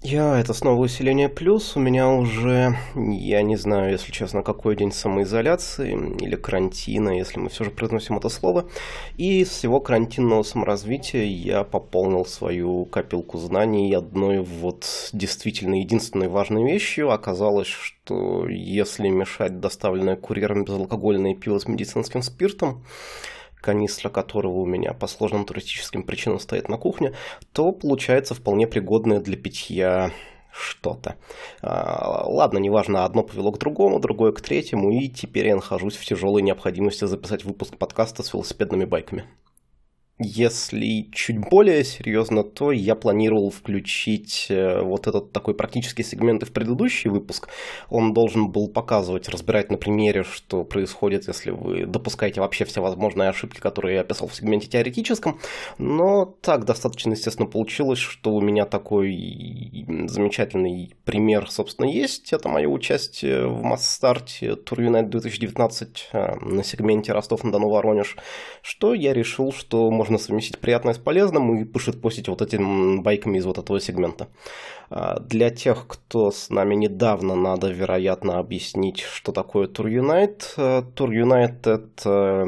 Я, это снова усиление плюс. У меня уже, я не знаю, если честно, какой день самоизоляции или карантина, если мы все же произносим это слово. И с всего карантинного саморазвития я пополнил свою копилку знаний одной вот действительно единственной важной вещью. Оказалось, что если мешать доставленное курьером безалкогольное пиво с медицинским спиртом, канистра которого у меня по сложным туристическим причинам стоит на кухне, то получается вполне пригодное для питья что-то. А, ладно, неважно, одно повело к другому, другое к третьему, и теперь я нахожусь в тяжелой необходимости записать выпуск подкаста с велосипедными байками. Если чуть более серьезно, то я планировал включить э, вот этот такой практический сегмент и в предыдущий выпуск. Он должен был показывать, разбирать на примере, что происходит, если вы допускаете вообще все возможные ошибки, которые я описал в сегменте теоретическом. Но так достаточно естественно получилось, что у меня такой замечательный пример, собственно, есть. Это мое участие в масс-старте Unite 2019 на сегменте Ростов-на-Дону-Воронеж, что я решил, что можно можно совместить приятное с полезным и пошитпостить вот этими байками из вот этого сегмента. А, для тех, кто с нами недавно, надо, вероятно, объяснить, что такое Tour Unite. Tour Unite это,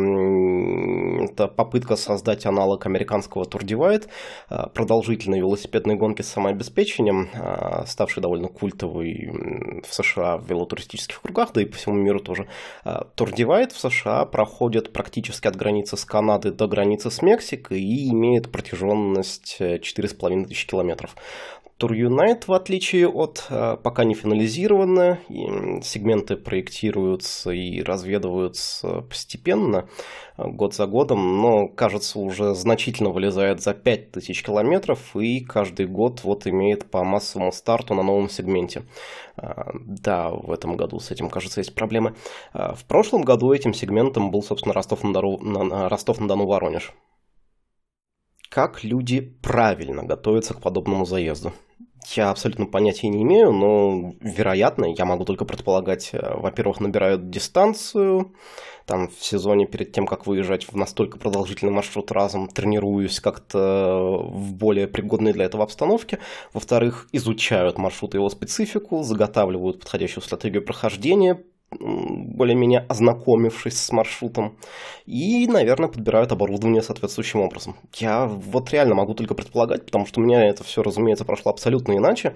это попытка создать аналог американского Tour Divide, а, продолжительной велосипедной гонки с самообеспечением, а, ставшей довольно культовой в США в велотуристических кругах, да и по всему миру тоже. Tour Divide в США проходит практически от границы с Канады до границы с Мексикой и имеет протяженность 4,5 тысячи километров. Tour Unite, в отличие от э, пока не финализированно, сегменты проектируются и разведываются постепенно, э, год за годом, но, кажется, уже значительно вылезает за 5000 километров и каждый год вот имеет по массовому старту на новом сегменте. Э, да, в этом году с этим, кажется, есть проблемы. В прошлом году этим сегментом был, собственно, Ростов-на-Дону Ростов Воронеж как люди правильно готовятся к подобному заезду. Я абсолютно понятия не имею, но, вероятно, я могу только предполагать, э, во-первых, набирают дистанцию, там в сезоне перед тем, как выезжать в настолько продолжительный маршрут разом, тренируюсь как-то в более пригодной для этого обстановке. Во-вторых, изучают маршрут и его специфику, заготавливают подходящую стратегию прохождения, более-менее ознакомившись с маршрутом, и, наверное, подбирают оборудование соответствующим образом. Я вот реально могу только предполагать, потому что у меня это все, разумеется, прошло абсолютно иначе.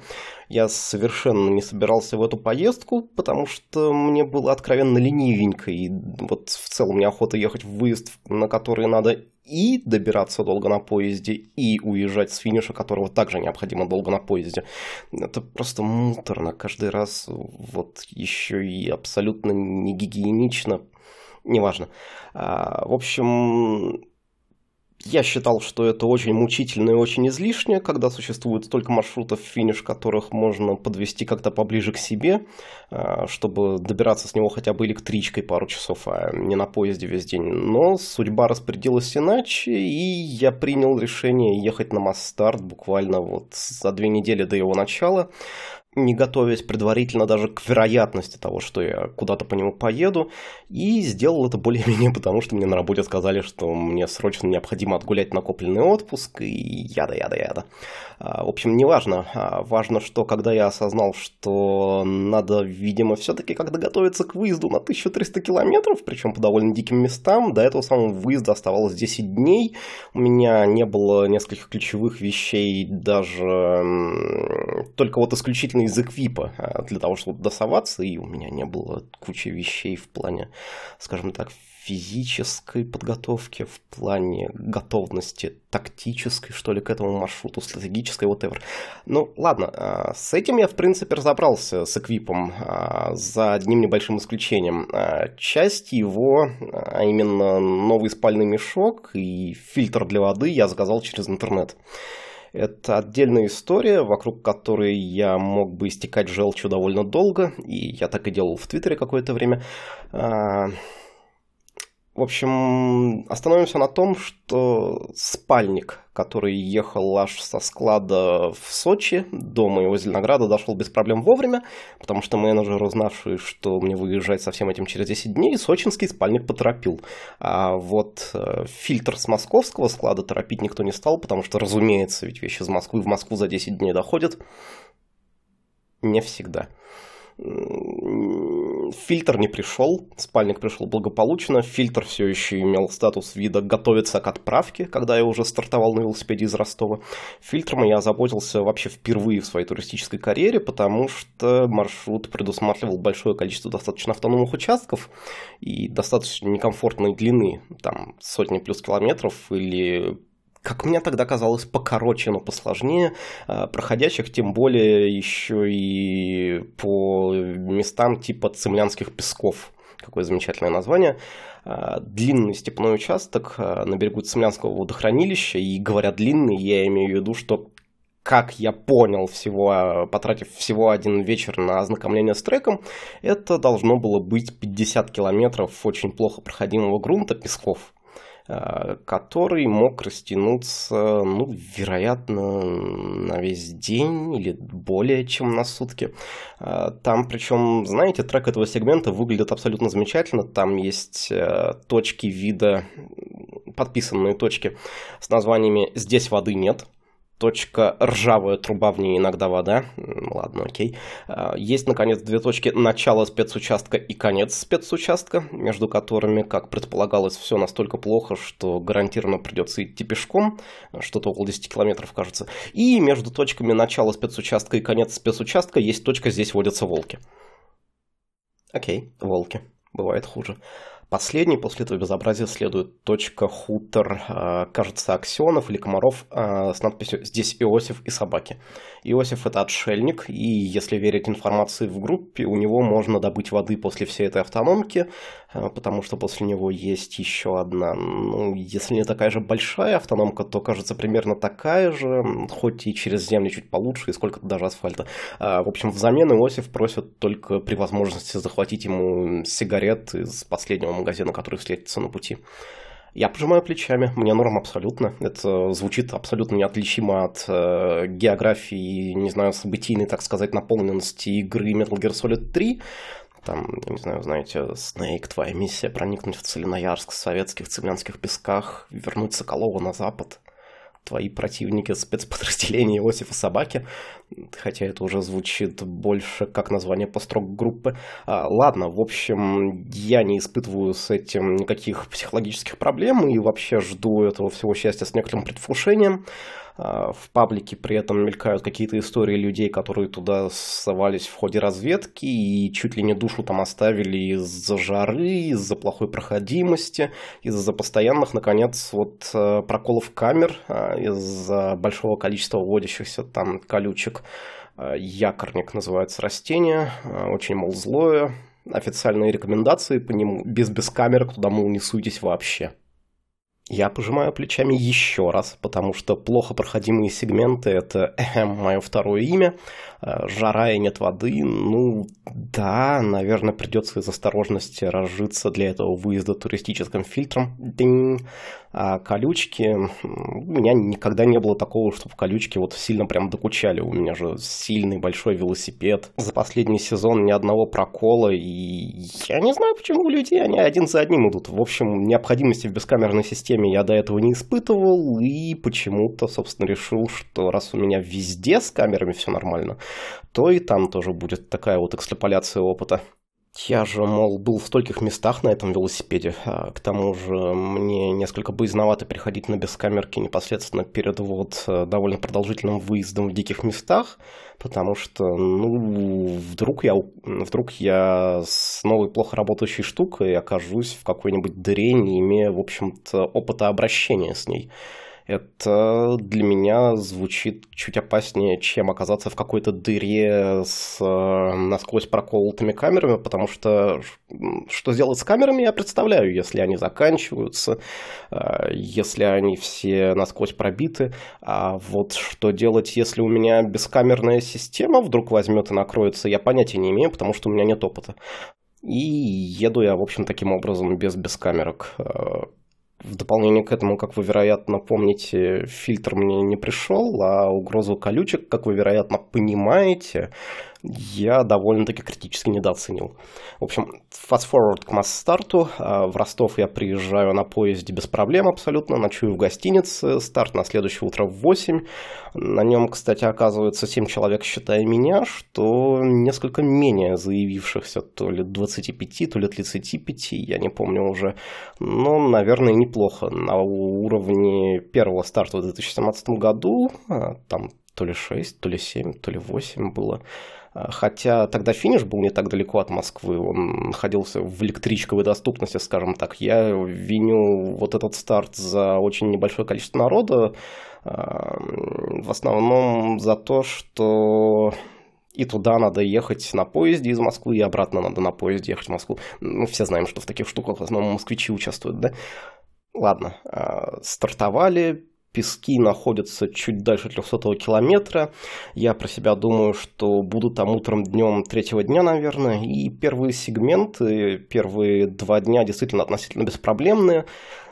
Я совершенно не собирался в эту поездку, потому что мне было откровенно ленивенько, и вот в целом неохота ехать в выезд, на который надо и добираться долго на поезде, и уезжать с финиша, которого также необходимо долго на поезде. Это просто муторно каждый раз, вот еще и абсолютно не гигиенично, неважно. А, в общем, я считал, что это очень мучительно и очень излишне, когда существует столько маршрутов, финиш которых можно подвести как-то поближе к себе, а, чтобы добираться с него хотя бы электричкой пару часов, а не на поезде весь день. Но судьба распорядилась иначе, и я принял решение ехать на Масс-старт буквально вот за две недели до его начала не готовясь предварительно даже к вероятности того, что я куда-то по нему поеду, и сделал это более-менее потому, что мне на работе сказали, что мне срочно необходимо отгулять накопленный отпуск и яда-яда-яда. А, в общем, не важно. А, важно, что когда я осознал, что надо, видимо, все-таки как-то готовиться к выезду на 1300 километров, причем по довольно диким местам, до этого самого выезда оставалось 10 дней, у меня не было нескольких ключевых вещей, даже только вот исключительно из эквипа а, для того, чтобы досоваться, и у меня не было кучи вещей в плане, скажем так, физической подготовки, в плане готовности тактической, что ли, к этому маршруту, стратегической, whatever. Ну, ладно, а, с этим я, в принципе, разобрался с эквипом, а, за одним небольшим исключением. Часть его, а именно новый спальный мешок и фильтр для воды я заказал через интернет. Это отдельная история, вокруг которой я мог бы истекать желчью довольно долго, и я так и делал в Твиттере какое-то время. А, в общем, остановимся на том, что спальник, который ехал аж со склада в Сочи до моего Зеленограда, дошел без проблем вовремя, потому что менеджер, узнавший, что мне выезжать со всем этим через 10 дней, сочинский спальник поторопил. А вот э, фильтр с московского склада торопить никто не стал, потому что, разумеется, ведь вещи из Москвы в Москву за 10 дней доходят. не всегда. Фильтр не пришел, спальник пришел благополучно, фильтр все еще имел статус вида «готовится к отправке», когда я уже стартовал на велосипеде из Ростова. Фильтром я озаботился вообще впервые в своей туристической карьере, потому что маршрут предусматривал большое количество достаточно автономных участков и достаточно некомфортной длины, там сотни плюс километров или как мне тогда казалось, покороче, но посложнее а, проходящих, тем более еще и по местам типа Цемлянских песков. Какое замечательное название. А, длинный степной участок а, на берегу Цемлянского водохранилища. И говоря длинный, я имею в виду, что как я понял, всего, потратив всего один вечер на ознакомление с треком, это должно было быть 50 километров очень плохо проходимого грунта, песков. Э, который мог растянуться, ну, вероятно, на весь день или более чем на сутки. Э, там, причем, знаете, трек этого сегмента выглядит абсолютно замечательно. Там есть э, точки вида, подписанные точки с названиями «Здесь воды нет», точка ржавая труба, в ней иногда вода. Ладно, окей. А, есть, наконец, две точки начала спецучастка и конец спецучастка, между которыми, как предполагалось, все настолько плохо, что гарантированно придется идти пешком, что-то около 10 километров, кажется. И между точками начала спецучастка и конец спецучастка есть точка «Здесь водятся волки». Окей, волки. Бывает хуже. Последний после этого безобразия следует точка хутор, а, кажется, Аксенов или Комаров а, с надписью «Здесь Иосиф и собаки». Иосиф – это отшельник, и если верить информации в группе, у него можно добыть воды после всей этой автономки, а, потому что после него есть еще одна, ну, если не такая же большая автономка, то, кажется, примерно такая же, хоть и через землю чуть получше, и сколько-то даже асфальта. В общем, взамен Иосиф просит только при возможности захватить ему сигарет из последнего магазина, который встретится на пути. Я пожимаю плечами, мне норм абсолютно. Это звучит абсолютно неотличимо от э, географии, не знаю, событийной, так сказать, наполненности игры Metal Gear Solid 3. Там, я не знаю, знаете, Снейк, твоя миссия проникнуть в Целиноярск, советских цемлянских песках, вернуть Соколова на запад твои противники спецподразделения Иосифа Собаки, хотя это уже звучит больше как название построк группы. А, ладно, в общем, я не испытываю с этим никаких психологических проблем и вообще жду этого всего счастья с некоторым предвкушением. А, в паблике при этом мелькают какие-то истории людей, которые туда совались в ходе разведки и чуть ли не душу там оставили из-за жары, из-за плохой проходимости, из-за постоянных, наконец, вот э, проколов камер, а, из-за большого количества вводящихся там колючек. А, якорник называется растение, очень, мол, злое. Официальные рекомендации по нему без без камерок туда, мол, не суйтесь вообще. Я пожимаю плечами еще раз, потому что плохо проходимые сегменты – это эхем, мое второе имя. Э, жара и нет воды. Ну, да, наверное, придется из осторожности разжиться для этого выезда туристическим фильтром. Динь. А колючки... У меня никогда не было такого, чтобы колючки вот сильно прям докучали. У меня же сильный большой велосипед. За последний сезон ни одного прокола. И я не знаю, почему у людей они один за одним идут. В общем, необходимости в бескамерной системе я до этого не испытывал. И почему-то, собственно, решил, что раз у меня везде с камерами все нормально, то и там тоже будет такая вот экстраполяция опыта. Я же, мол, был в стольких местах на этом велосипеде. А к тому же мне несколько боязновато приходить на бескамерки непосредственно перед вот довольно продолжительным выездом в диких местах, потому что, ну, вдруг я, вдруг я с новой плохо работающей штукой окажусь в какой-нибудь дыре, не имея, в общем-то, опыта обращения с ней это для меня звучит чуть опаснее, чем оказаться в какой-то дыре с э, насквозь проколотыми камерами, потому что что сделать с камерами, я представляю, если они заканчиваются, э, если они все насквозь пробиты, а вот что делать, если у меня бескамерная система вдруг возьмет и накроется, я понятия не имею, потому что у меня нет опыта. И еду я, в общем, таким образом без бескамерок. В дополнение к этому, как вы, вероятно, помните, фильтр мне не пришел, а угрозу колючек, как вы, вероятно, понимаете, я довольно-таки критически недооценил. В общем, fast forward к масс-старту. А, в Ростов я приезжаю на поезде без проблем абсолютно, ночую в гостинице, старт на следующее утро в 8. На нем, кстати, оказывается 7 человек, считая меня, что несколько менее заявившихся, то ли 25, то ли 35, я не помню уже. Но, наверное, неплохо. На уровне первого старта в 2017 году, а, там то ли 6, то ли 7, то ли 8 было. А, хотя тогда финиш был не так далеко от Москвы, он находился в электричковой доступности, скажем так. Я виню вот этот старт за очень небольшое количество народа, а, в основном за то, что и туда надо ехать на поезде из Москвы, и обратно надо на поезде ехать в Москву. Мы все знаем, что в таких штуках в основном москвичи участвуют, да? Ладно, а, стартовали, пески находятся чуть дальше 300 километра. Я про себя думаю, что буду там утром, днем третьего дня, наверное. И первые сегменты, первые два дня действительно относительно беспроблемные.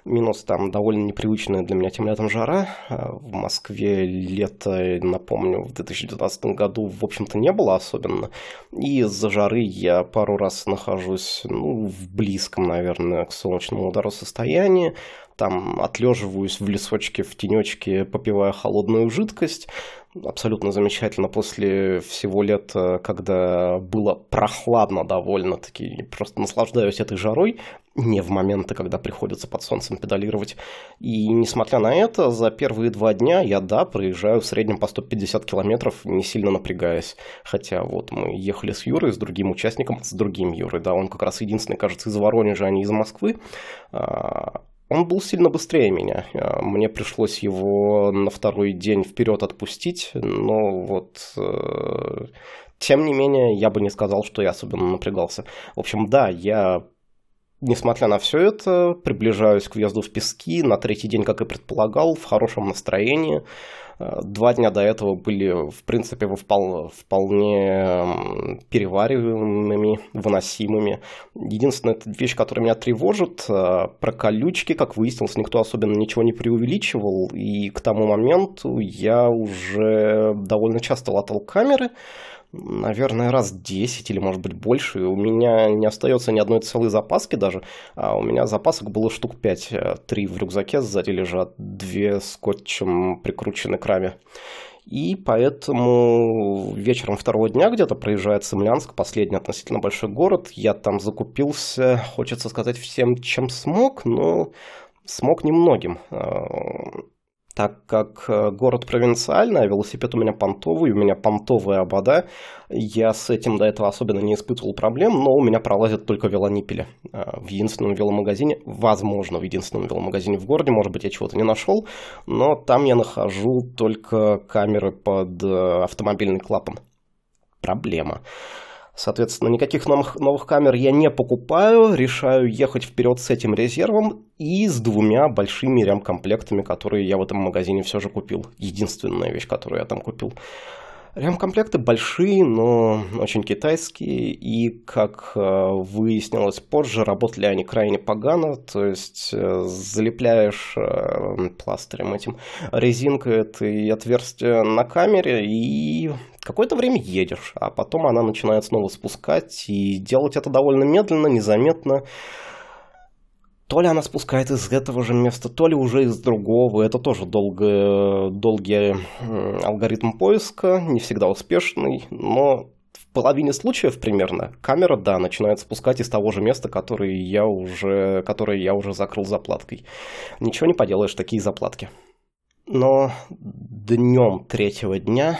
Минус там довольно непривычная для меня тем летом жара. А в Москве лето, напомню, в 2019 году, в общем-то, не было особенно. И из-за жары я пару раз нахожусь ну, в близком, наверное, к солнечному удару состоянии там отлеживаюсь в лесочке, в тенечке, попивая холодную жидкость. Абсолютно замечательно после всего лета, когда было прохладно довольно-таки. Просто наслаждаюсь этой жарой, не в моменты, когда приходится под солнцем педалировать. И несмотря на это, за первые два дня я, да, проезжаю в среднем по 150 километров, не сильно напрягаясь. Хотя вот мы ехали с Юрой, с другим участником, с другим Юрой, да, он как раз единственный, кажется, из Воронежа, а не из Москвы а, он был сильно быстрее меня. А, мне пришлось его на второй день вперед отпустить, но вот э, тем не менее, я бы не сказал, что я особенно напрягался. В общем, да, я Несмотря на все это, приближаюсь к въезду в Пески на третий день, как и предполагал, в хорошем настроении. Два дня до этого были, в принципе, вполне перевариваемыми, выносимыми. Единственная вещь, которая меня тревожит, э, про колючки, как выяснилось, никто особенно ничего не преувеличивал. И к тому моменту я уже довольно часто латал камеры, наверное, раз 10 или, может быть, больше. У меня не остается ни одной целой запаски даже. А у меня запасок было штук 5. Три в рюкзаке сзади лежат, две скотчем прикручены к раме. И поэтому вечером второго дня где-то проезжает Цемлянск, последний относительно большой город. Я там закупился, хочется сказать, всем, чем смог, но смог немногим так как э, город провинциальный, а велосипед у меня понтовый, у меня понтовые обода, я с этим до этого особенно не испытывал проблем, но у меня пролазят только велонипели. Э, в единственном веломагазине, возможно, в единственном веломагазине в городе, может быть, я чего-то не нашел, но там я нахожу только камеры под э, автомобильный клапан. Проблема. Соответственно, никаких новых, новых камер я не покупаю, решаю ехать вперед с этим резервом и с двумя большими рям-комплектами, которые я в этом магазине все же купил. Единственная вещь, которую я там купил. Рям-комплекты большие, но очень китайские, и, как э, выяснилось позже, работали они крайне погано, то есть э, залепляешь э, пластырем этим резинкой это отверстие на камере, и какое-то время едешь, а потом она начинает снова спускать, и делать это довольно медленно, незаметно, то ли она спускает из этого же места, то ли уже из другого. Это тоже долго, долгий алгоритм поиска, не всегда успешный, но в половине случаев примерно камера, да, начинает спускать из того же места, которое я уже, которое я уже закрыл заплаткой. Ничего не поделаешь, такие заплатки. Но днем третьего дня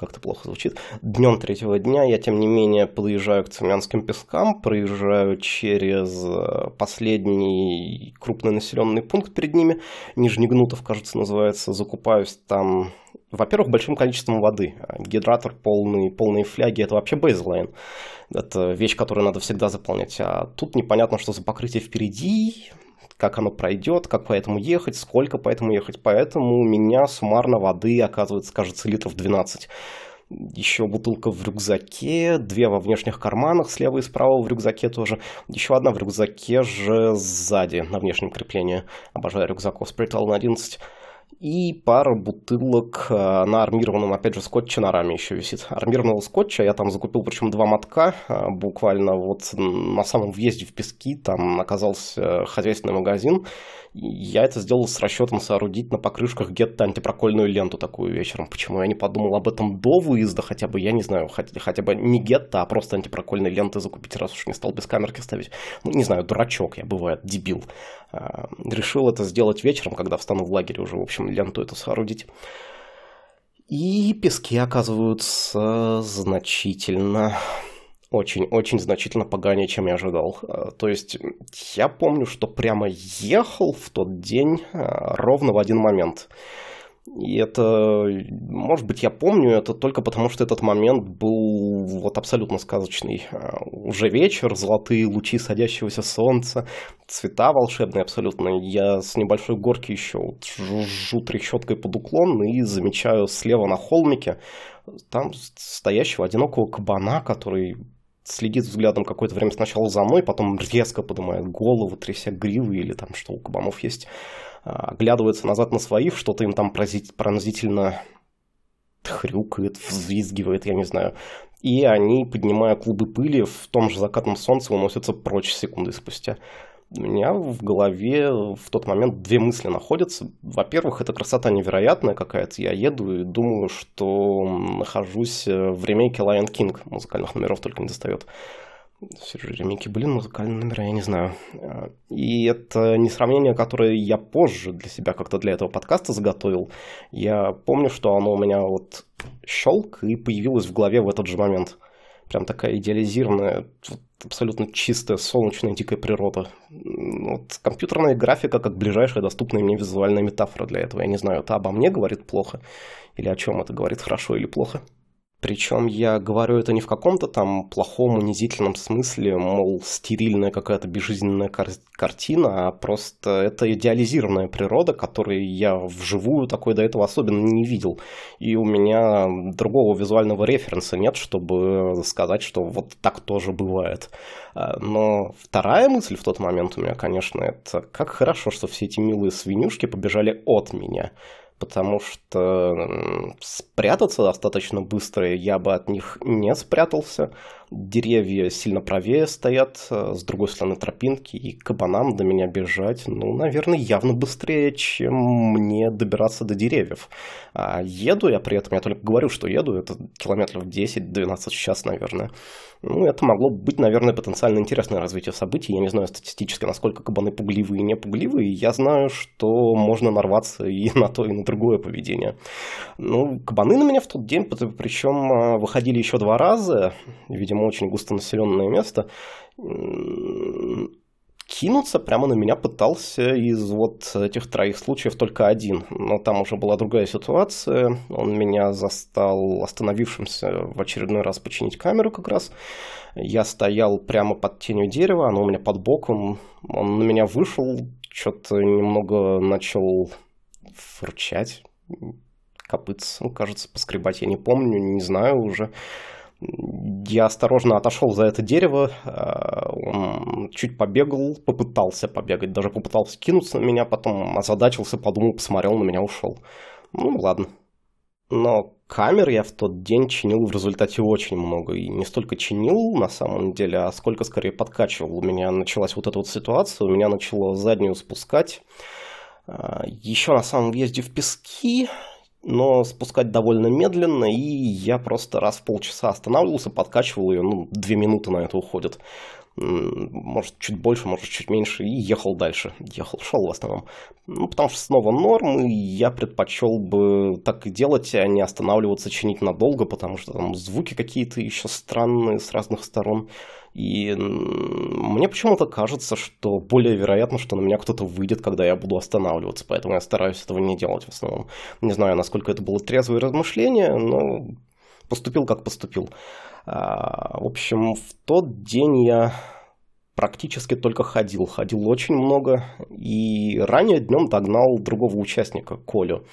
как-то плохо звучит. Днем третьего дня я, тем не менее, подъезжаю к Цемлянским пескам, проезжаю через э, последний крупный населенный пункт перед ними, Нижнегнутов, кажется, называется, закупаюсь там во-первых, большим количеством воды. Гидратор полный, полные фляги – это вообще бейзлайн. Это вещь, которую надо всегда заполнять. А тут непонятно, что за покрытие впереди, как оно пройдет, как по этому ехать, сколько по этому ехать. Поэтому у меня суммарно воды оказывается, кажется, литров 12. Еще бутылка в рюкзаке, две во внешних карманах, слева и справа в рюкзаке тоже. Еще одна в рюкзаке же сзади, на внешнем креплении. Обожаю рюкзак Osprey на 11. И пара бутылок э, на армированном, опять же, скотче на раме еще висит. Армированного скотча я там закупил, причем два мотка, э, буквально вот на самом въезде в Пески, там оказался хозяйственный магазин. Я это сделал с расчетом соорудить на покрышках гетто антипрокольную ленту такую вечером. Почему я не подумал об этом до выезда, хотя бы, я не знаю, хотя, хотя бы не гетто, а просто антипрокольные ленты закупить, раз уж не стал без камерки ставить. Ну, не знаю, дурачок я, бывает, дебил. Э, решил это сделать вечером, когда встану в лагере уже, в общем, ленту эту соорудить. И пески оказываются значительно очень-очень значительно поганее, чем я ожидал. Э, то есть я помню, что прямо ехал в тот день э, ровно в один момент. И это, может быть, я помню это только потому, что этот момент был вот абсолютно сказочный. А, уже вечер, золотые лучи садящегося солнца, цвета волшебные абсолютно. Я с небольшой горки еще вот жужжу трещоткой под уклон и замечаю слева на холмике там стоящего одинокого кабана, который следит взглядом какое-то время сначала за мной, потом резко поднимает голову, тряся гривы или там что у кабанов есть а, оглядывается назад на своих, что-то им там пронзительно хрюкает, взвизгивает, я не знаю. И они, поднимая клубы пыли, в том же закатном солнце уносятся прочь секунды спустя. У меня в голове в тот момент две мысли находятся. Во-первых, это красота невероятная какая-то. Я еду и думаю, что нахожусь в ремейке Lion King. Музыкальных номеров только не достает все же ремейки, блин, музыкальные номера, я не знаю. И это не сравнение, которое я позже для себя как-то для этого подкаста заготовил. Я помню, что оно у меня вот щелк и появилось в голове в этот же момент. Прям такая идеализированная, абсолютно чистая, солнечная, дикая природа. Вот компьютерная графика как ближайшая доступная мне визуальная метафора для этого. Я не знаю, это обо мне говорит плохо или о чем это говорит хорошо или плохо. Причем я говорю это не в каком-то там плохом, унизительном смысле, мол, стерильная какая-то безжизненная кар- картина, а просто это идеализированная природа, которой я вживую такой до этого особенно не видел. И у меня другого визуального референса нет, чтобы сказать, что вот так тоже бывает. А, но вторая мысль в тот момент у меня, конечно, это как хорошо, что все эти милые свинюшки побежали от меня потому что спрятаться достаточно быстро я бы от них не спрятался. Деревья сильно правее стоят, э, с другой стороны тропинки, и кабанам до меня бежать, ну, наверное, явно быстрее, чем мне добираться до деревьев. А еду я при этом, я только говорю, что еду, это километров 10-12 в час, наверное. Ну, это могло быть, наверное, потенциально интересное развитие событий. Я не знаю статистически, насколько кабаны пугливые и не пугливые. Я знаю, что можно нарваться и на то, и на другое поведение. Ну, кабаны на меня в тот день, причем а, выходили еще два раза, видимо, очень густонаселенное место кинуться прямо на меня пытался из вот этих троих случаев только один. Но там уже была другая ситуация. Он меня застал остановившимся в очередной раз починить камеру как раз. Я стоял прямо под тенью дерева, оно у меня под боком. Он на меня вышел, что-то немного начал фурчать, копыться, ну, кажется, поскребать, я не помню, не знаю уже. Я осторожно отошел за это дерево, а, он чуть побегал, попытался побегать, даже попытался кинуться на меня, потом озадачился, подумал, посмотрел на меня, ушел. Ну, ладно. Но камер я в тот день чинил в результате очень много. И не столько чинил на самом деле, а сколько скорее подкачивал. У меня началась вот эта вот ситуация, у меня начало заднюю спускать. А, Еще на самом въезде в пески но спускать довольно медленно, и я просто раз в полчаса останавливался, подкачивал ее, ну, две минуты на это уходит. Может, чуть больше, может, чуть меньше, и ехал дальше. Ехал, шел в основном. Ну, потому что снова норм, и я предпочел бы так и делать, а не останавливаться, чинить надолго, потому что там звуки какие-то еще странные с разных сторон. И мне почему-то кажется, что более вероятно, что на меня кто-то выйдет, когда я буду останавливаться, поэтому я стараюсь этого не делать в основном. Не знаю, насколько это было трезвое размышление, но поступил как поступил. А, в общем, в тот день я практически только ходил. Ходил очень много. И ранее днем догнал другого участника, Колю.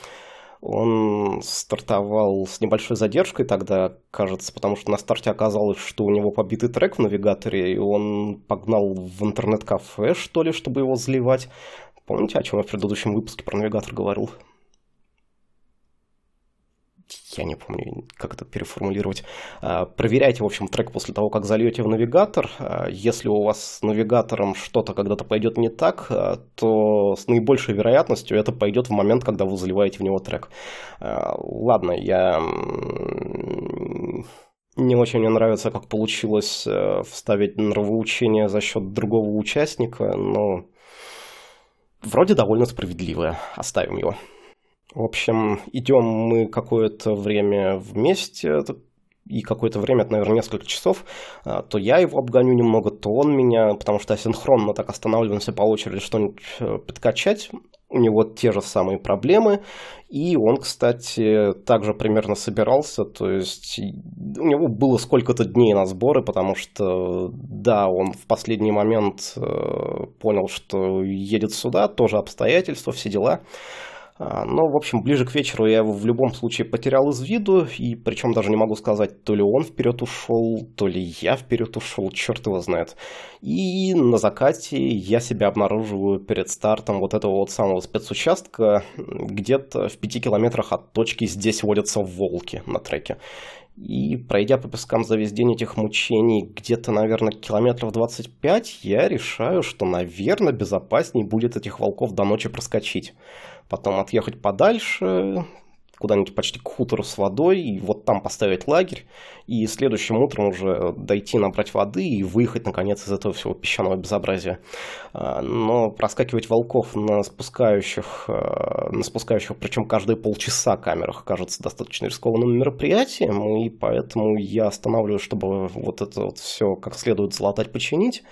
Он стартовал с небольшой задержкой тогда, кажется, потому что на старте оказалось, что у него побитый трек в навигаторе, и он погнал в интернет-кафе, что ли, чтобы его заливать. Помните, о чем я в предыдущем выпуске про навигатор говорил? Я не помню, как это переформулировать. А, проверяйте, в общем, трек после того, как зальете в навигатор. А, если у вас с навигатором что-то когда-то пойдет не так, а, то с наибольшей вероятностью это пойдет в момент, когда вы заливаете в него трек. Ладно, я не очень мне нравится, как получилось э, вставить нравоучение за счет другого участника, но вроде довольно справедливое. Оставим его. В общем, идем мы какое-то время вместе, и какое-то время, это, наверное, несколько часов, а, то я его обгоню немного, то он меня, потому что асинхронно так останавливаемся по очереди что-нибудь э, подкачать. У него те же самые проблемы, и он, кстати, также примерно собирался, то есть у него было сколько-то дней на сборы, потому что, да, он в последний момент э, понял, что едет сюда, тоже обстоятельства, все дела, но, в общем, ближе к вечеру я его в любом случае потерял из виду, и причем даже не могу сказать, то ли он вперед ушел, то ли я вперед ушел, черт его знает. И на закате я себя обнаруживаю перед стартом вот этого вот самого спецучастка, где-то в пяти километрах от точки здесь водятся волки на треке. И пройдя по пескам за весь день этих мучений где-то, наверное, километров 25, я решаю, что, наверное, безопаснее будет этих волков до ночи проскочить потом отъехать подальше, куда-нибудь почти к хутору с водой, и вот там поставить лагерь, и следующим утром уже дойти набрать воды и выехать, наконец, из этого всего песчаного безобразия. А, но проскакивать волков на спускающих, а, на спускающих, причем каждые полчаса камерах, кажется достаточно рискованным мероприятием, и поэтому я останавливаю, чтобы вот это вот все как следует залатать, починить,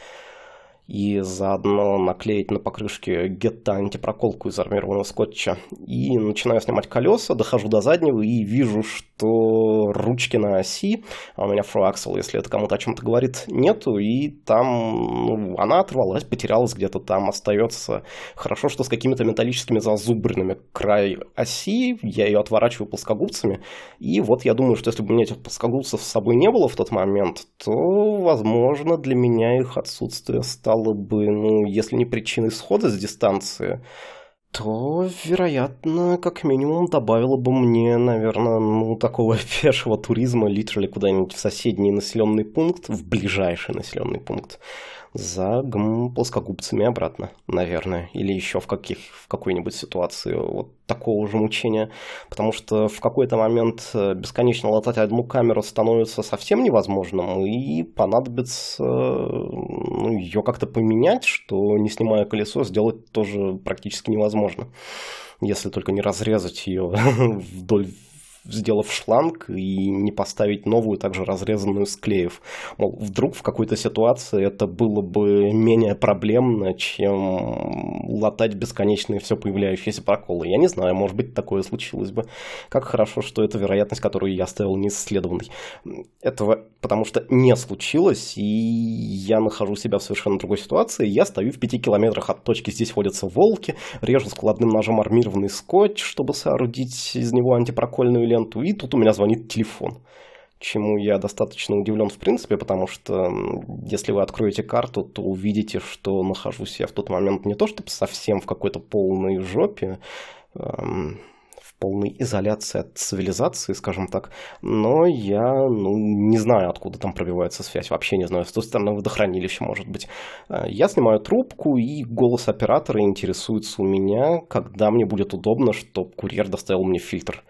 и заодно наклеить на покрышке гетто антипроколку из армированного скотча. И начинаю снимать колеса, дохожу до заднего и вижу, что ручки на оси, а у меня фроаксел, если это кому-то о чем-то говорит, нету, и там ну, она оторвалась, потерялась где-то там, остается. Хорошо, что с какими-то металлическими зазубринами край оси, я ее отворачиваю плоскогубцами, и вот я думаю, что если бы у меня этих плоскогубцев с собой не было в тот момент, то, возможно, для меня их отсутствие стало стало бы, ну, если не причиной схода с дистанции, то, вероятно, как минимум добавило бы мне, наверное, ну, такого пешего туризма, литерали куда-нибудь в соседний населенный пункт, в ближайший населенный пункт за гм, плоскогубцами обратно, наверное, или еще в, каких, в какой-нибудь ситуации вот такого же мучения, потому что в какой-то момент э, бесконечно латать одну камеру становится совсем невозможным, и понадобится ну, ее как-то поменять, что не снимая колесо сделать тоже практически невозможно. Если только не разрезать ее вдоль сделав шланг и не поставить новую, также разрезанную склеев. Мол, вдруг в какой-то ситуации это было бы менее проблемно, чем латать бесконечные все появляющиеся проколы. Я не знаю, может быть, такое случилось бы. Как хорошо, что это вероятность, которую я оставил неисследованной. Этого потому что не случилось, и я нахожу себя в совершенно другой ситуации. Я стою в пяти километрах от точки, здесь водятся волки, режу складным ножом армированный скотч, чтобы соорудить из него антипрокольную ленту, и тут у меня звонит телефон чему я достаточно удивлен в принципе, потому что если вы откроете карту, то увидите, что нахожусь я в тот момент не то чтобы совсем в какой-то полной жопе, эм, в полной изоляции от цивилизации, скажем так, но я ну, не знаю, откуда там пробивается связь, вообще не знаю, с той стороны водохранилища, может быть. Э, я снимаю трубку, и голос оператора интересуется у меня, когда мне будет удобно, чтобы курьер доставил мне фильтр.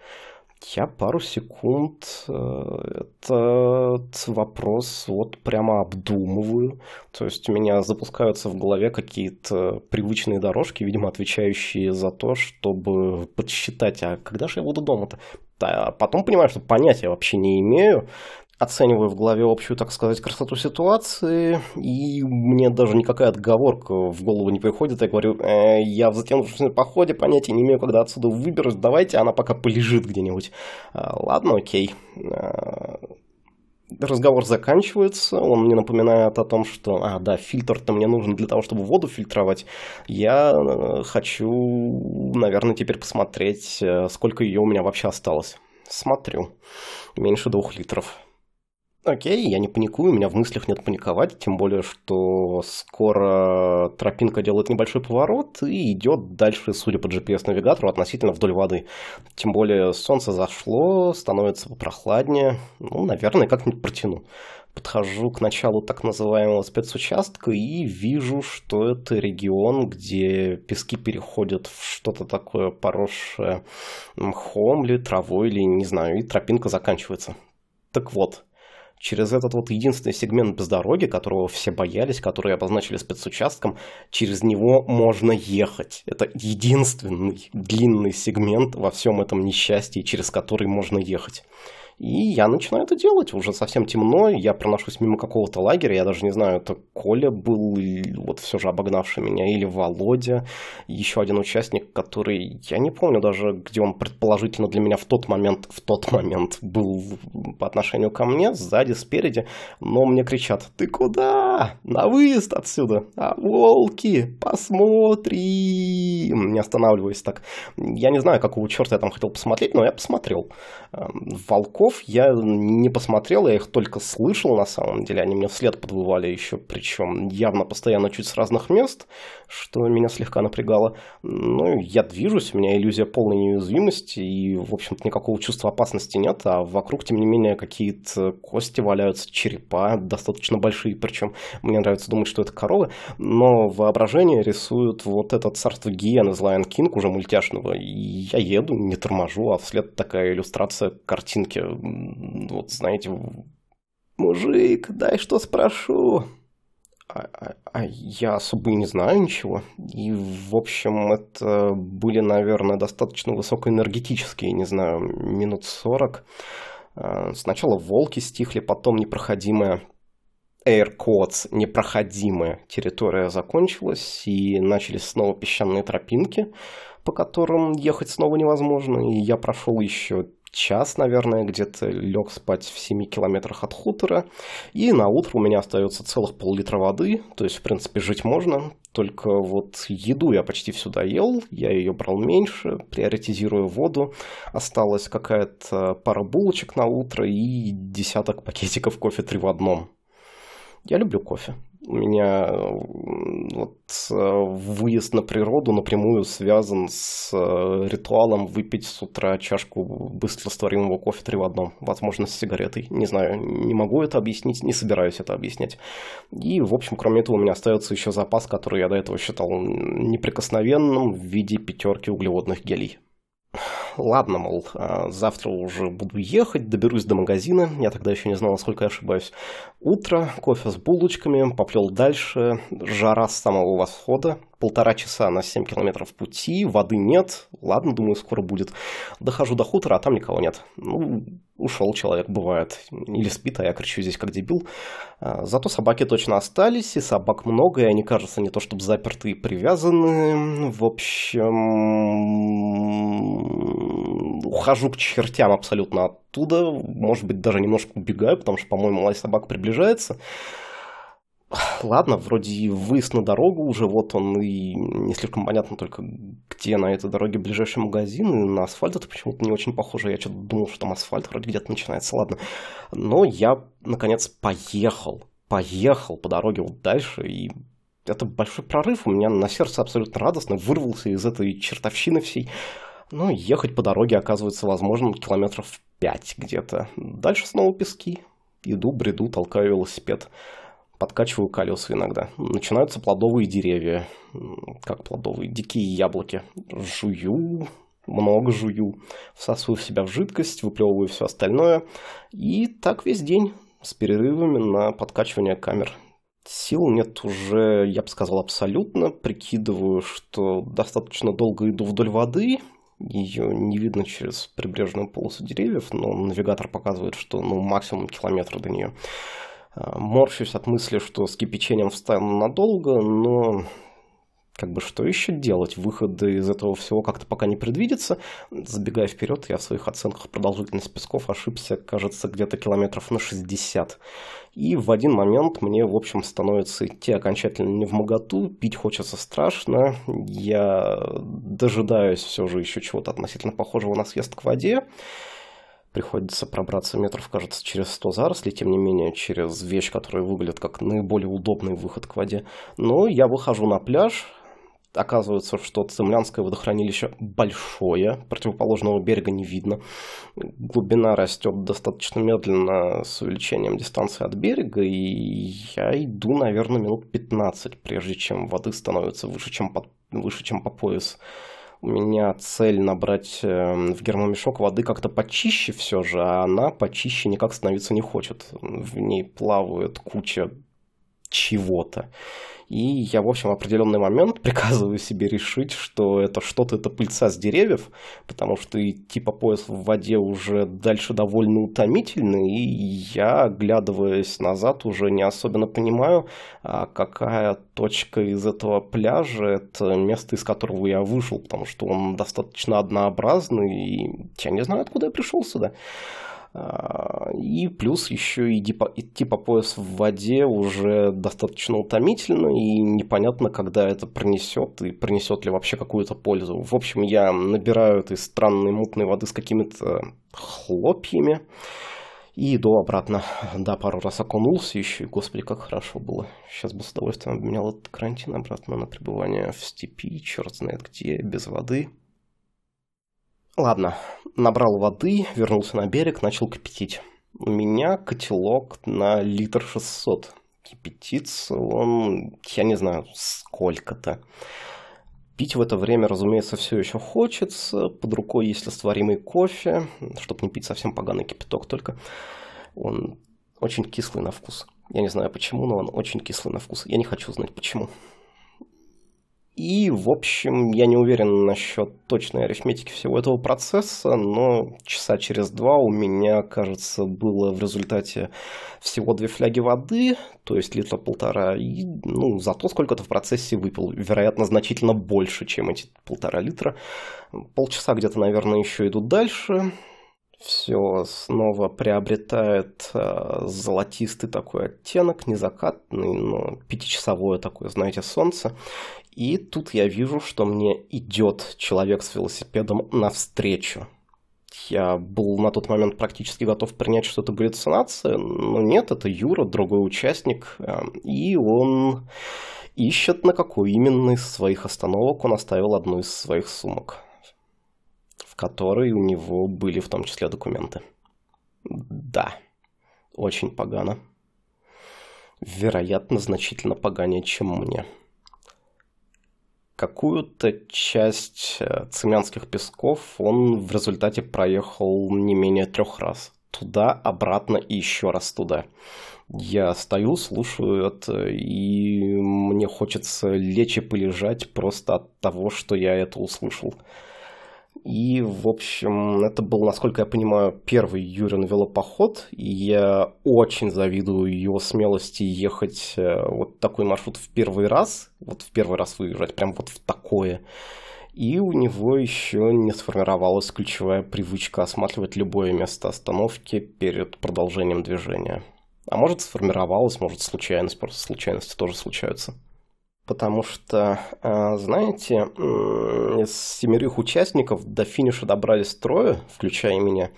Я пару секунд э, этот вопрос вот прямо обдумываю. То есть у меня запускаются в голове какие-то привычные дорожки, видимо, отвечающие за то, чтобы подсчитать, а когда же я буду дома-то? Потом понимаю, что понятия вообще не имею оцениваю в голове общую, так сказать, красоту ситуации, и мне даже никакая отговорка в голову не приходит. Я говорю, э, я в затянувшемся походе, понятия не имею, когда отсюда выберусь, давайте она пока полежит где-нибудь. А, ладно, окей. А, разговор заканчивается, он мне напоминает о том, что, а, да, фильтр-то мне нужен для того, чтобы воду фильтровать. Я э, хочу, наверное, теперь посмотреть, э, сколько ее у меня вообще осталось. Смотрю. Меньше двух литров. Окей, я не паникую, у меня в мыслях нет паниковать, тем более, что скоро тропинка делает небольшой поворот и идет дальше, судя по GPS-навигатору, относительно вдоль воды. Тем более солнце зашло, становится прохладнее, ну, наверное, как-нибудь протяну. Подхожу к началу так называемого спецучастка и вижу, что это регион, где пески переходят в что-то такое поросшее мхом или травой, или не знаю, и тропинка заканчивается. Так вот, через этот вот единственный сегмент без дороги, которого все боялись, который обозначили спецучастком, через него можно ехать. Это единственный длинный сегмент во всем этом несчастье, через который можно ехать. И я начинаю это делать. Уже совсем темно, я проношусь мимо какого-то лагеря. Я даже не знаю, это Коля был, вот все же обогнавший меня, или Володя. Еще один участник, который, я не помню даже, где он предположительно для меня в тот момент, в тот момент был по отношению ко мне, сзади, спереди. Но мне кричат, ты куда? На выезд отсюда. А волки, посмотри. Не останавливаясь так. Я не знаю, какого черта я там хотел посмотреть, но я посмотрел. Эм, волков языков я не посмотрел, я их только слышал на самом деле. Они мне вслед подвывали еще, причем явно постоянно чуть с разных мест, что меня слегка напрягало. Ну, я движусь, у меня иллюзия полной неуязвимости, и, в общем-то, никакого чувства опасности нет, а вокруг, тем не менее, какие-то кости валяются, черепа достаточно большие, причем мне нравится думать, что это коровы, но воображение рисует вот этот царство гиен из Lion King уже мультяшного, и я еду, не торможу, а вслед такая иллюстрация картинки вот знаете, мужик, дай что спрошу. А, а, а я особо не знаю ничего. И, в общем, это были, наверное, достаточно высокоэнергетические, не знаю, минут сорок. А, сначала волки стихли, потом непроходимая Air Codes, непроходимая территория закончилась, и начались снова песчаные тропинки, по которым ехать снова невозможно. И я прошел еще час, наверное, где-то лег спать в 7 километрах от хутора. И на утро у меня остается целых пол-литра воды. То есть, в принципе, жить можно. Только вот еду я почти всю доел, я ее брал меньше, приоритизирую воду. Осталась какая-то пара булочек на утро и десяток пакетиков кофе три в одном. Я люблю кофе у меня вот, выезд на природу напрямую связан с э, ритуалом выпить с утра чашку быстрорастворимого кофе три в одном, возможно, с сигаретой. Не знаю, не могу это объяснить, не собираюсь это объяснять. И, в общем, кроме этого, у меня остается еще запас, который я до этого считал неприкосновенным в виде пятерки углеводных гелей ладно, мол, а, завтра уже буду ехать, доберусь до магазина. Я тогда еще не знал, насколько я ошибаюсь. Утро, кофе с булочками, поплел дальше, жара с самого восхода, полтора часа на 7 километров пути, воды нет, ладно, думаю, скоро будет. Дохожу до хутора, а там никого нет. Ну, ушел человек, бывает. Или спит, а я кричу здесь как дебил. А, зато собаки точно остались, и собак много, и они, кажется, не то чтобы заперты и привязаны. В общем, ухожу к чертям абсолютно оттуда. Может быть, даже немножко убегаю, потому что, по-моему, лай собак приближается. Ладно, вроде выезд на дорогу уже, вот он, и не слишком понятно только, где на этой дороге ближайший магазин, и на асфальт это почему-то не очень похоже, я что-то думал, что там асфальт вроде где-то начинается, ладно. Но я, наконец, поехал, поехал по дороге вот дальше, и это большой прорыв, у меня на сердце абсолютно радостно, вырвался из этой чертовщины всей. Ну, ехать по дороге, оказывается, возможно, километров пять где-то. Дальше снова пески. Иду, бреду, толкаю велосипед подкачиваю колеса иногда. Начинаются плодовые деревья. Как плодовые? Дикие яблоки. Жую, много жую, всасываю в себя в жидкость, выплевываю все остальное. И так весь день с перерывами на подкачивание камер. Сил нет уже, я бы сказал, абсолютно. Прикидываю, что достаточно долго иду вдоль воды. Ее не видно через прибрежную полосу деревьев, но навигатор показывает, что ну, максимум километр до нее. А, морщусь от мысли, что с кипячением встану надолго, но как бы что еще делать? Выхода из этого всего как-то пока не предвидится. Забегая вперед, я в своих оценках продолжительности песков ошибся, кажется, где-то километров на 60. И в один момент мне, в общем, становится идти окончательно не в моготу, пить хочется страшно. Я дожидаюсь все же еще чего-то относительно похожего на съезд к воде приходится пробраться метров, кажется, через 100 зарослей, тем не менее, через вещь, которая выглядит как наиболее удобный выход к воде. Но я выхожу на пляж, Оказывается, что Цемлянское водохранилище большое, противоположного берега не видно. Глубина растет достаточно медленно с увеличением дистанции от берега, и я иду, наверное, минут 15, прежде чем воды становится выше, чем по, выше, чем по пояс. У меня цель набрать эм, в гермомешок воды как-то почище все же, а она почище никак становиться не хочет. В ней плавает куча чего-то. И я, в общем, в определенный момент приказываю себе решить, что это что-то, это пыльца с деревьев, потому что идти по пояс в воде уже дальше довольно утомительно, и я, оглядываясь назад, уже не особенно понимаю, а какая точка из этого пляжа, это место, из которого я вышел, потому что он достаточно однообразный, и я не знаю, откуда я пришел сюда. А, и плюс еще идти по пояс в воде уже достаточно утомительно, и непонятно, когда это принесет, и принесет ли вообще какую-то пользу. В общем, я набираю этой странной мутной воды с какими-то хлопьями, и иду обратно. Да, пару раз окунулся еще, и, господи, как хорошо было. Сейчас бы с удовольствием обменял этот карантин обратно на пребывание в степи, черт знает где, без воды. Ладно, набрал воды, вернулся на берег, начал кипятить. У меня котелок на литр 600. Кипятится он, я не знаю, сколько-то. Пить в это время, разумеется, все еще хочется. Под рукой есть растворимый кофе, чтобы не пить совсем поганый кипяток только. Он очень кислый на вкус. Я не знаю почему, но он очень кислый на вкус. Я не хочу знать почему. И, в общем, я не уверен насчет точной арифметики всего этого процесса, но часа через два у меня, кажется, было в результате всего две фляги воды, то есть литра полтора, и, ну, зато сколько-то в процессе выпил. Вероятно, значительно больше, чем эти полтора литра. Полчаса где-то, наверное, еще идут дальше все снова приобретает э, золотистый такой оттенок, не закатный, но пятичасовое такое, знаете, солнце. И тут я вижу, что мне идет человек с велосипедом навстречу. Я был на тот момент практически готов принять, что это галлюцинация, но нет, это Юра, другой участник, э, и он ищет, на какую именно из своих остановок он оставил одну из своих сумок в которой у него были в том числе документы. Да, очень погано. Вероятно, значительно поганее, чем мне. Какую-то часть э, цемянских песков он в результате проехал не менее трех раз. Туда, обратно и еще раз туда. Я стою, слушаю это, и мне хочется лечь и полежать просто от того, что я это услышал. И, в общем, это был, насколько я понимаю, первый Юрин велопоход. И я очень завидую его смелости ехать э, вот такой маршрут в первый раз. Вот в первый раз выезжать, прям вот в такое. И у него еще не сформировалась ключевая привычка осматривать любое место остановки перед продолжением движения. А может сформировалась, может случайность, просто случайности тоже случаются потому что, а, знаете, из семерых участников до финиша добрались трое, включая меня.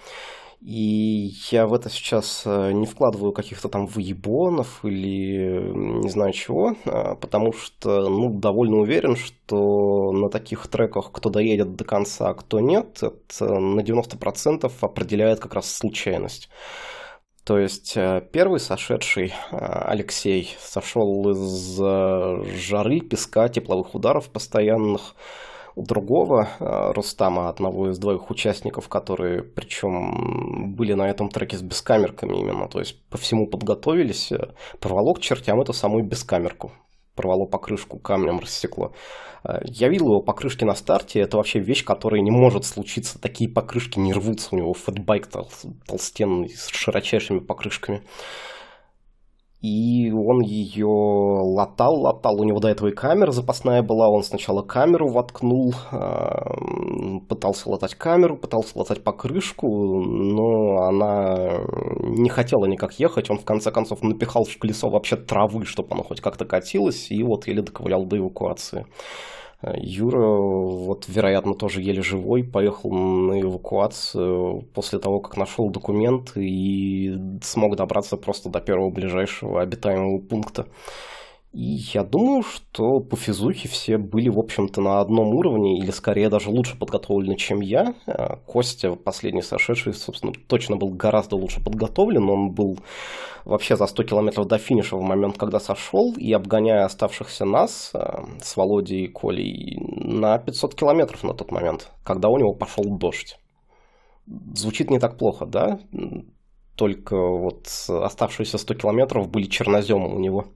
И я в это сейчас э, не вкладываю каких-то там выебонов или не знаю чего, а, потому что ну, довольно уверен, что на таких треках кто доедет до конца, а кто нет, это на 90% определяет как раз случайность. То есть э, первый сошедший э, Алексей сошел из э, жары, песка, тепловых ударов постоянных. У другого Рустама, одного из двоих участников, которые причем были на этом треке с бескамерками именно, то есть по всему подготовились, порвало к чертям эту самую бескамерку порвало покрышку, камнем рассекло. Э, я видел его покрышки на старте, это вообще вещь, которая не может случиться. Такие покрышки не рвутся, у него фэтбайк тол толстенный с широчайшими покрышками. И он ее латал, латал. У него до этого и камера запасная была. Он сначала камеру воткнул, э, пытался латать камеру, пытался латать покрышку, но она не хотела никак ехать. Он в конце концов напихал в колесо вообще травы, чтобы оно хоть как-то катилось, и вот еле доковылял до эвакуации. Юра, вот, вероятно, тоже еле живой, поехал на эвакуацию после того, как нашел документ и смог добраться просто до первого ближайшего обитаемого пункта. И я думаю, что по физухе все были, в общем-то, на одном уровне, или скорее даже лучше подготовлены, чем я. А Костя, последний сошедший, собственно, точно был гораздо лучше подготовлен. Он был вообще за 100 километров до финиша в момент, когда сошел, и обгоняя оставшихся нас а, с Володей и Колей на 500 километров на тот момент, когда у него пошел дождь. Звучит не так плохо, да? Только вот оставшиеся 100 километров были черноземом у него.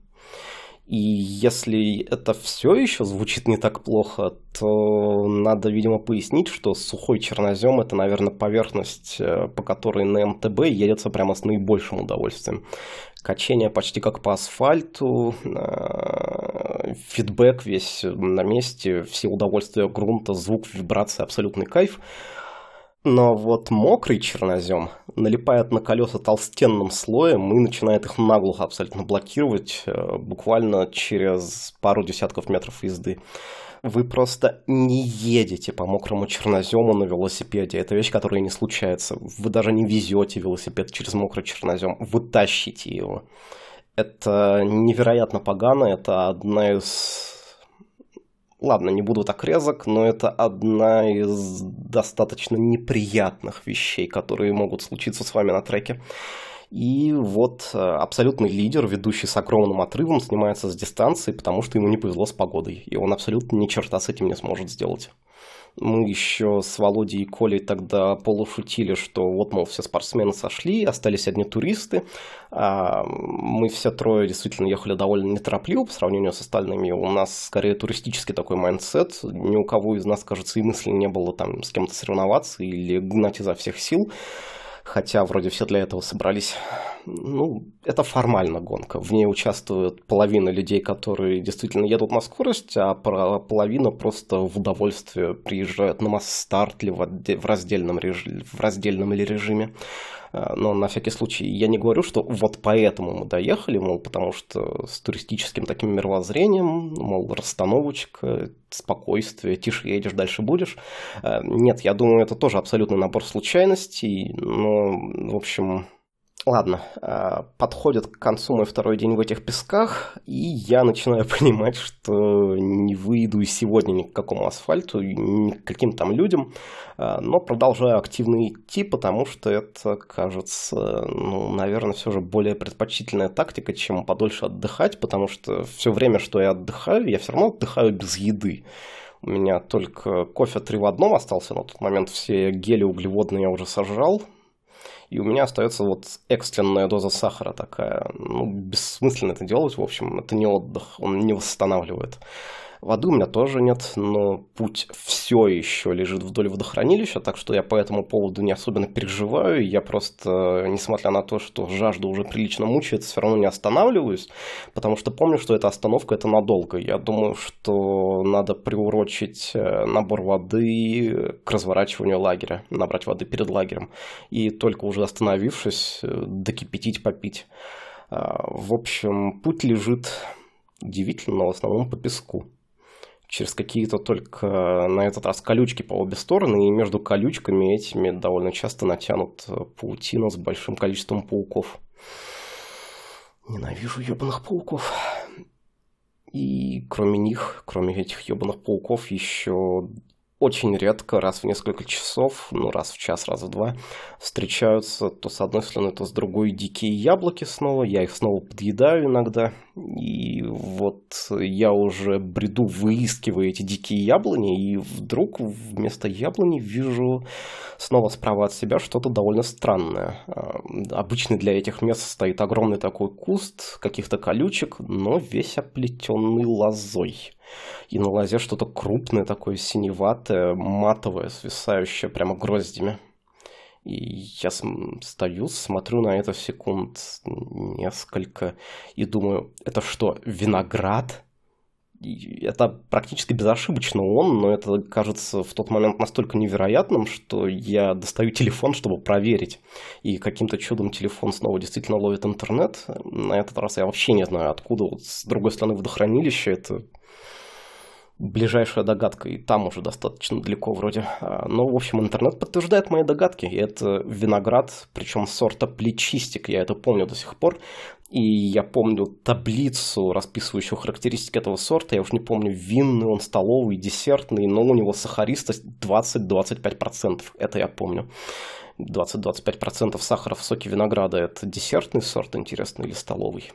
И если это все еще звучит не так плохо, то надо, видимо, пояснить, что сухой чернозем это, наверное, поверхность, э, по которой на МТБ едется прямо с наибольшим удовольствием. Качение почти как по асфальту, э, фидбэк весь на месте, все удовольствия грунта, звук, вибрация, абсолютный кайф. Но вот мокрый чернозем налипает на колеса толстенным слоем и начинает их наглухо абсолютно блокировать э, буквально через пару десятков метров езды. Вы просто не едете по мокрому чернозему на велосипеде. Это вещь, которая не случается. Вы даже не везете велосипед через мокрый чернозем. Вы тащите его. Это невероятно погано. Это одна из Ладно, не буду так резок, но это одна из достаточно неприятных вещей, которые могут случиться с вами на треке. И вот э, абсолютный лидер, ведущий с огромным отрывом, снимается с дистанции, потому что ему не повезло с погодой. И он абсолютно ни черта с этим не сможет сделать. Мы еще с Володей и Колей тогда полушутили, что вот, мол, все спортсмены сошли, остались одни туристы. А мы все трое действительно ехали довольно неторопливо по сравнению с остальными. У нас скорее туристический такой mindset. Ни у кого из нас, кажется, и мысли не было там с кем-то соревноваться или гнать изо всех сил хотя вроде все для этого собрались. Ну, это формально гонка. В ней участвует половина людей, которые действительно едут на скорость, а половина просто в удовольствие приезжают на масс-старт или в раздельном, режиме, в раздельном или режиме. А, но на всякий случай я не говорю, что вот поэтому мы доехали, мол, потому что с туристическим таким мировоззрением, мол, расстановочка, спокойствие, тише едешь, дальше будешь. А, нет, я думаю, это тоже абсолютный набор случайностей, но, в общем, Ладно, а, подходит к концу мой второй день в этих песках, и я начинаю понимать, что не выйду сегодня ни к какому асфальту, ни к каким там людям, а, но продолжаю активно идти, потому что это, кажется, ну, наверное, все же более предпочтительная тактика, чем подольше отдыхать, потому что все время, что я отдыхаю, я все равно отдыхаю без еды. У меня только кофе три в одном остался на тот момент, все гели углеводные я уже сожрал, и у меня остается вот экстренная доза сахара такая. Ну, бессмысленно это делать, в общем, это не отдых, он не восстанавливает. Воды у меня тоже нет, но путь все еще лежит вдоль водохранилища, так что я по этому поводу не особенно переживаю. Я просто, несмотря на то, что жажда уже прилично мучает, все равно не останавливаюсь, потому что помню, что эта остановка это надолго. Я думаю, что надо приурочить э, набор воды к разворачиванию лагеря, набрать воды перед лагерем, и только уже остановившись, э, докипятить, попить. А, в общем, путь лежит удивительно, но в основном по песку через какие-то только на этот раз колючки по обе стороны, и между колючками этими довольно часто натянут паутина с большим количеством пауков. Ненавижу ебаных пауков. И кроме них, кроме этих ебаных пауков, еще очень редко, раз в несколько часов, ну раз в час, раз в два, встречаются то с одной стороны, то с другой дикие яблоки снова. Я их снова подъедаю иногда. И вот я уже бреду, выискивая эти дикие яблони, и вдруг вместо яблони вижу снова справа от себя что-то довольно странное. А, обычно для этих мест стоит огромный такой куст каких-то колючек, но весь оплетенный лозой и на лозе что-то крупное такое, синеватое, матовое, свисающее прямо гроздями. И я стою, смотрю на это секунд несколько и думаю, это что, виноград? Это практически безошибочно он, но это кажется в тот момент настолько невероятным, что я достаю телефон, чтобы проверить. И каким-то чудом телефон снова действительно ловит интернет. На этот раз я вообще не знаю откуда. Вот с другой стороны водохранилища это ближайшая догадка, и там уже достаточно далеко вроде. А, но, в общем, интернет подтверждает мои догадки. И это виноград, причем сорта плечистик, я это помню до сих пор. И я помню таблицу, расписывающую характеристики этого сорта. Я уж не помню, винный он, столовый, десертный, но у него сахаристость 20-25%. Это я помню. 20-25% сахара в соке винограда – это десертный сорт, интересный, или столовый?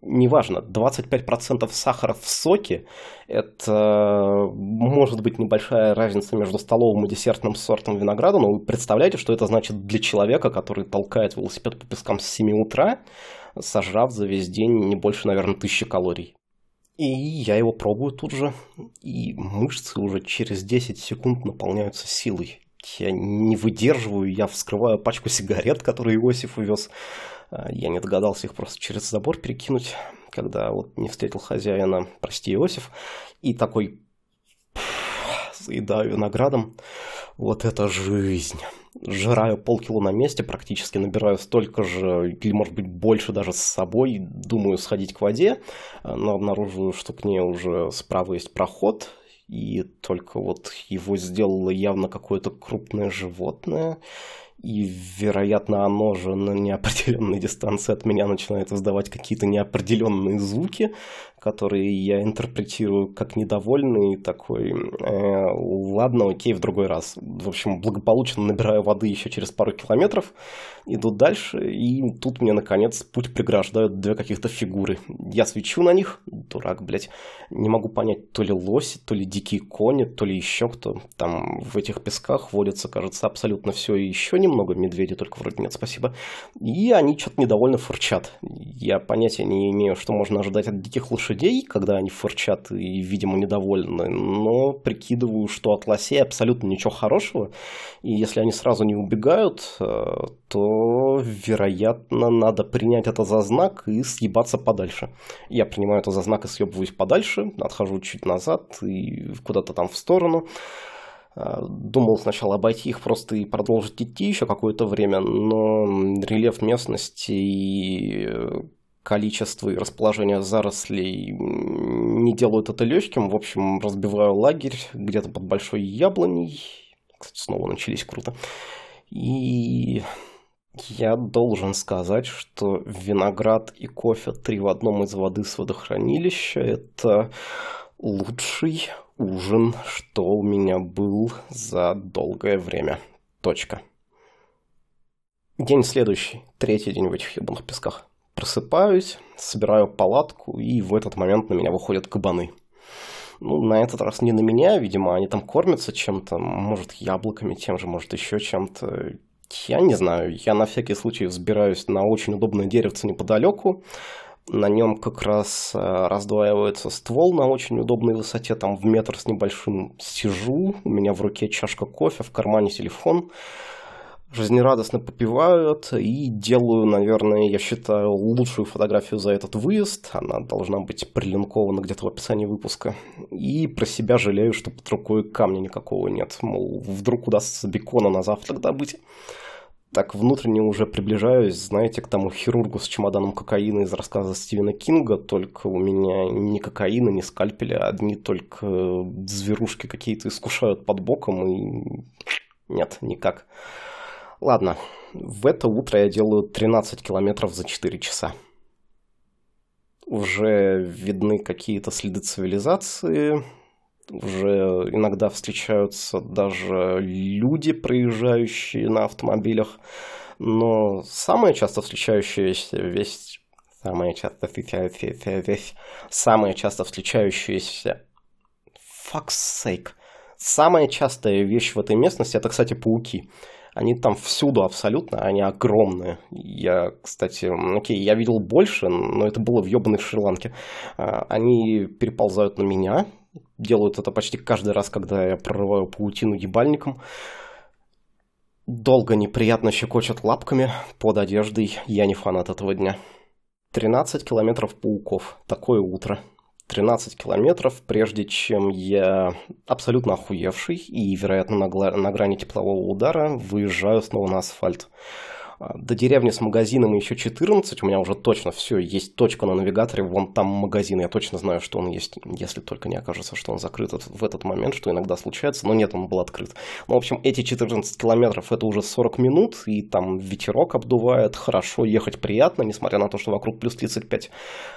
Неважно, 25% сахара в соке – это может быть небольшая разница между столовым и десертным сортом винограда, но вы представляете, что это значит для человека, который толкает велосипед по пескам с 7 утра, сожрав за весь день не больше, наверное, тысячи калорий. И я его пробую тут же, и мышцы уже через 10 секунд наполняются силой я не выдерживаю, я вскрываю пачку сигарет, которые Иосиф увез. А, я не догадался их просто через забор перекинуть, когда вот не встретил хозяина, прости, Иосиф, и такой заедаю виноградом. Вот это жизнь. Жраю полкило на месте, практически набираю столько же, или может быть больше даже с собой. Думаю сходить к воде, но обнаруживаю, что к ней уже справа есть проход, и только вот его сделало явно какое-то крупное животное, и, вероятно, оно же на неопределенной дистанции от меня начинает издавать какие-то неопределенные звуки, которые я интерпретирую как недовольный, такой, э, ладно, окей, в другой раз. В общем, благополучно набираю воды еще через пару километров, иду дальше, и тут мне, наконец, путь преграждают две каких-то фигуры. Я свечу на них, дурак, блядь, не могу понять, то ли лоси, то ли дикие кони, то ли еще кто. Там в этих песках водится, кажется, абсолютно все и еще немного, медведи только вроде нет, спасибо. И они что-то недовольно фурчат. Я понятия не имею, что можно ожидать от диких лошадей, лошадей, когда они фырчат и, видимо, недовольны, но прикидываю, что от лосей абсолютно ничего хорошего, и если они сразу не убегают, э, то, вероятно, надо принять это за знак и съебаться подальше. Я принимаю это за знак и съебываюсь подальше, отхожу чуть назад и куда-то там в сторону. Э, думал сначала обойти их просто и продолжить идти еще какое-то время, но рельеф местности и количество и расположение зарослей не делают это легким. В общем, разбиваю лагерь где-то под большой яблоней. Кстати, снова начались круто. И я должен сказать, что виноград и кофе три в одном из воды с водохранилища – это лучший ужин, что у меня был за долгое время. Точка. День следующий, третий день в этих ебаных песках. Просыпаюсь, собираю палатку, и в этот момент на меня выходят кабаны. Ну, на этот раз не на меня, видимо, они там кормятся чем-то, может, яблоками тем же, может, еще чем-то. Я не знаю, я на всякий случай взбираюсь на очень удобное деревце неподалеку, на нем как раз э, раздваивается ствол на очень удобной высоте, там в метр с небольшим сижу, у меня в руке чашка кофе, в кармане телефон, жизнерадостно попивают и делаю, наверное, я считаю, лучшую фотографию за этот выезд. Она должна быть прилинкована где-то в описании выпуска. И про себя жалею, что под рукой камня никакого нет. Мол, вдруг удастся бекона на завтрак добыть. Так внутренне уже приближаюсь, знаете, к тому хирургу с чемоданом кокаина из рассказа Стивена Кинга, только у меня ни кокаина, ни скальпеля, одни только зверушки какие-то искушают под боком, и нет, никак. Ладно, в это утро я делаю 13 километров за 4 часа. Уже видны какие-то следы цивилизации, уже иногда встречаются даже люди, проезжающие на автомобилях, но самая часто встречающаяся вещь, самая часто встречающаяся вещь, самая часто встречающаяся, fuck's sake, самая частая вещь в этой местности, это, кстати, пауки. Они там всюду абсолютно, они огромные. Я, кстати, окей, я видел больше, но это было в ебаной Шри-Ланке. А, они переползают на меня, делают это почти каждый раз, когда я прорываю паутину ебальником. Долго неприятно щекочут лапками под одеждой. Я не фанат этого дня. 13 километров пауков. Такое утро. 13 километров, прежде чем я абсолютно охуевший и, вероятно, на, на грани теплового удара выезжаю снова на асфальт. А, до деревни с магазином еще 14, у меня уже точно все, есть точка на навигаторе, вон там магазин, я точно знаю, что он есть, если только не окажется, что он закрыт в этот момент, что иногда случается, но нет, он был открыт. Ну, в общем, эти 14 километров это уже 40 минут, и там ветерок обдувает, хорошо, ехать приятно, несмотря на то, что вокруг плюс 35.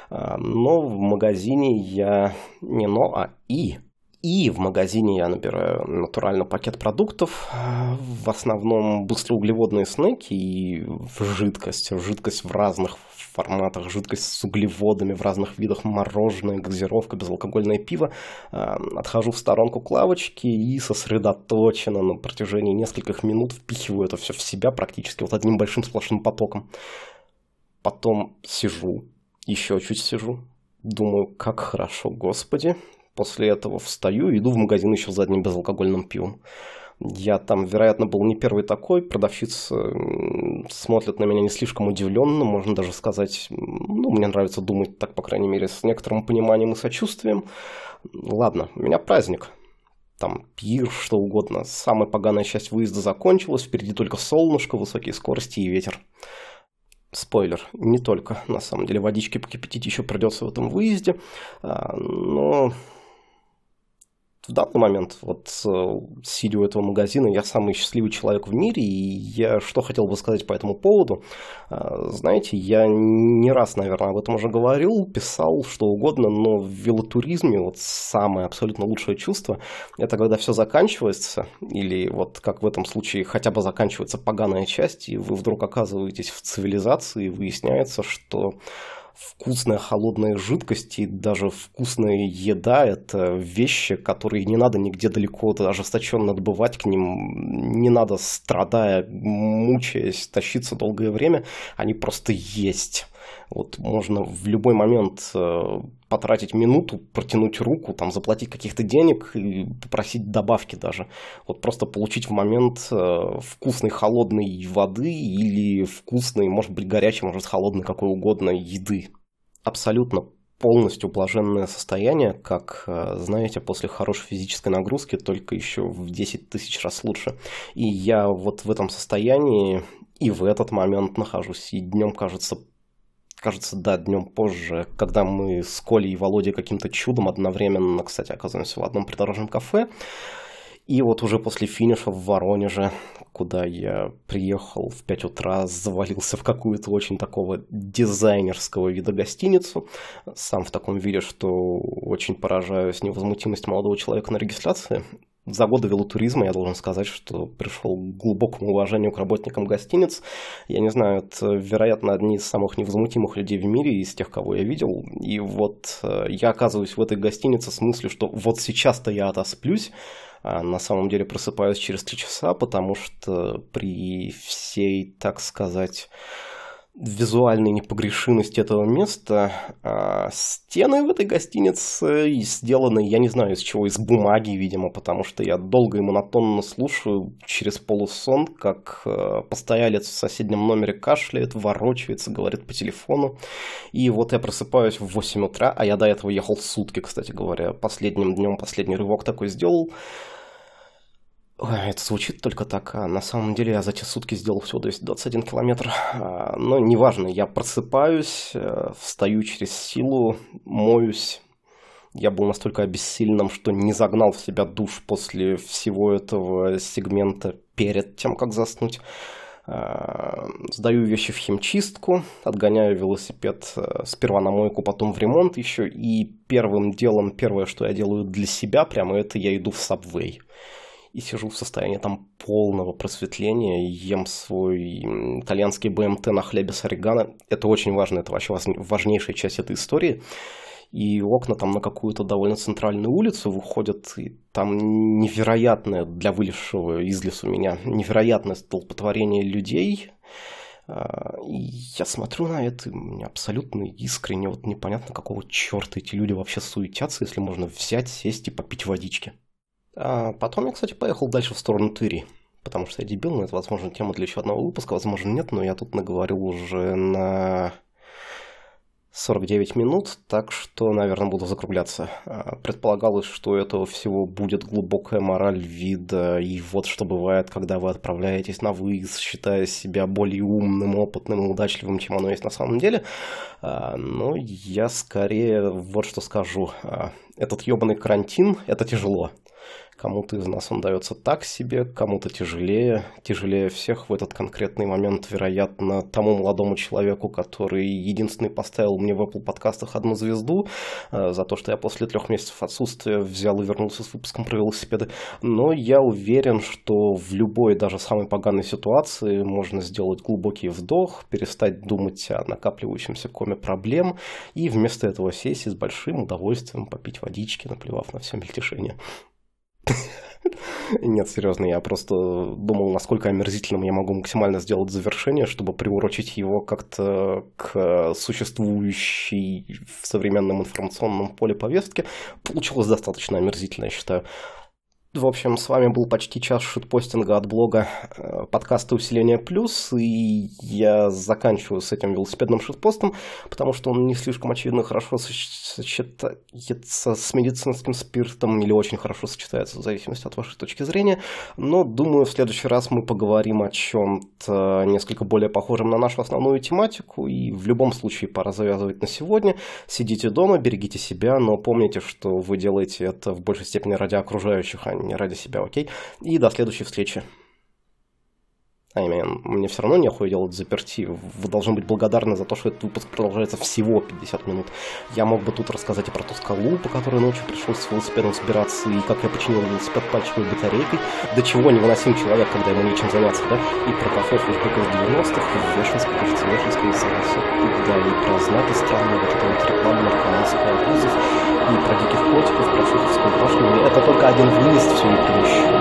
А, но в магазине я не но, а и и в магазине я набираю натурально пакет продуктов, в основном быстроуглеводные снеки и жидкость. Жидкость в разных форматах, жидкость с углеводами в разных видах, мороженое, газировка, безалкогольное пиво. А, отхожу в сторонку к лавочке и сосредоточенно на протяжении нескольких минут впихиваю это все в себя практически вот одним большим сплошным потоком. Потом сижу, еще чуть сижу, думаю, как хорошо, господи, После этого встаю и иду в магазин еще за одним безалкогольным пивом. Я там, вероятно, был не первый такой. Продавщица смотрит на меня не слишком удивленно, можно даже сказать, ну, мне нравится думать так, по крайней мере, с некоторым пониманием и сочувствием. Ладно, у меня праздник. Там пир, что угодно. Самая поганая часть выезда закончилась, впереди только солнышко, высокие скорости и ветер. Спойлер, не только, на самом деле, водички покипятить еще придется в этом выезде, а, но в данный момент, вот э, сидя у этого магазина, я самый счастливый человек в мире, и я что хотел бы сказать по этому поводу. А, знаете, я не раз, наверное, об этом уже говорил, писал, что угодно, но в велотуризме вот самое абсолютно лучшее чувство – это когда все заканчивается, или вот как в этом случае хотя бы заканчивается поганая часть, и вы вдруг оказываетесь в цивилизации, и выясняется, что вкусная холодная жидкость и даже вкусная еда – это вещи, которые не надо нигде далеко ожесточенно добывать к ним, не надо, страдая, мучаясь, тащиться долгое время, они просто есть. Вот можно в любой момент э, потратить минуту, протянуть руку, там, заплатить каких-то денег и попросить добавки даже. Вот просто получить в момент э, вкусной холодной воды или вкусной, может быть, горячей, может, холодной, какой угодно еды. Абсолютно полностью блаженное состояние, как, э, знаете, после хорошей физической нагрузки, только еще в 10 тысяч раз лучше. И я вот в этом состоянии и в этот момент нахожусь, и днем кажется кажется, да, днем позже, когда мы с Колей и Володей каким-то чудом одновременно, кстати, оказываемся в одном придорожном кафе. И вот уже после финиша в Воронеже, куда я приехал в 5 утра, завалился в какую-то очень такого дизайнерского вида гостиницу. Сам в таком виде, что очень поражаюсь невозмутимость молодого человека на регистрации за годы велотуризма я должен сказать, что пришел к глубокому уважению к работникам гостиниц. Я не знаю, это, вероятно, одни из самых невозмутимых людей в мире из тех, кого я видел. И вот э, я оказываюсь в этой гостинице с мыслью, что вот сейчас-то я отосплюсь, а на самом деле просыпаюсь через три часа, потому что при всей, так сказать, визуальной непогрешимости этого места. А стены в этой гостинице сделаны, я не знаю из чего, из бумаги, видимо, потому что я долго и монотонно слушаю через полусон, как э, постоялец в соседнем номере кашляет, ворочается, говорит по телефону. И вот я просыпаюсь в 8 утра, а я до этого ехал сутки, кстати говоря. Последним днем последний рывок такой сделал. Это звучит только так, а на самом деле я за те сутки сделал всего 221 километр. А, но неважно, я просыпаюсь, э, встаю через силу, моюсь. Я был настолько обессиленным, что не загнал в себя душ после всего этого сегмента перед тем, как заснуть. А, сдаю вещи в химчистку, отгоняю велосипед э, сперва на мойку, потом в ремонт еще. И первым делом, первое, что я делаю для себя, прямо это я иду в Subway и сижу в состоянии там полного просветления, ем свой итальянский БМТ на хлебе с орегано. Это очень важно, это вообще важнейшая часть этой истории. И окна там на какую-то довольно центральную улицу выходят, и там невероятное для вылезшего из лесу меня, невероятное столпотворение людей, а, и я смотрю на это, и мне абсолютно искренне вот непонятно, какого черта эти люди вообще суетятся, если можно взять, сесть и попить водички. А потом я, кстати, поехал дальше в сторону Тыри. Потому что я дебил, но это, возможно, тема для еще одного выпуска, возможно, нет, но я тут наговорил уже на 49 минут, так что, наверное, буду закругляться. А, предполагалось, что этого всего будет глубокая мораль вида, и вот что бывает, когда вы отправляетесь на выезд, считая себя более умным, опытным и удачливым, чем оно есть на самом деле. А, но я скорее вот что скажу. А, этот ебаный карантин – это тяжело. Кому-то из нас он дается так себе, кому-то тяжелее. Тяжелее всех в этот конкретный момент, вероятно, тому молодому человеку, который единственный поставил мне в Apple подкастах одну звезду э, за то, что я после трех месяцев отсутствия взял и вернулся с выпуском про велосипеды. Но я уверен, что в любой, даже самой поганой ситуации можно сделать глубокий вдох, перестать думать о накапливающемся коме проблем и вместо этого сесть и с большим удовольствием попить водички, наплевав на все мельтешение. Нет, серьезно, я просто думал, насколько омерзительным я могу максимально сделать завершение, чтобы приурочить его как-то к существующей в современном информационном поле повестки. Получилось достаточно омерзительно, я считаю. В общем, с вами был почти час шитпостинга от блога э, подкаста «Усиление плюс», и я заканчиваю с этим велосипедным шитпостом, потому что он не слишком очевидно хорошо сочетается с медицинским спиртом или очень хорошо сочетается, в зависимости от вашей точки зрения, но думаю, в следующий раз мы поговорим о чем-то несколько более похожем на нашу основную тематику, и в любом случае пора завязывать на сегодня. Сидите дома, берегите себя, но помните, что вы делаете это в большей степени ради окружающих, а ради себя, окей? И до следующей встречи. I mean, мне все равно нехуй делать заперти. Вы должны быть благодарны за то, что этот выпуск продолжается всего 50 минут. Я мог бы тут рассказать и про ту скалу, по которой ночью пришлось с велосипедом собираться, и как я починил велосипед пальчиковой батарейкой, до чего невыносим человек, когда ему нечем заняться, да? И про кафе в 90-х, и в Вешенской, кажется, Вешенской, и да, и про знаки странные, вот это вот реклама наркоманского обузов, и про диких котиков, про Шуховскую башню. Это только один выезд, все не помещу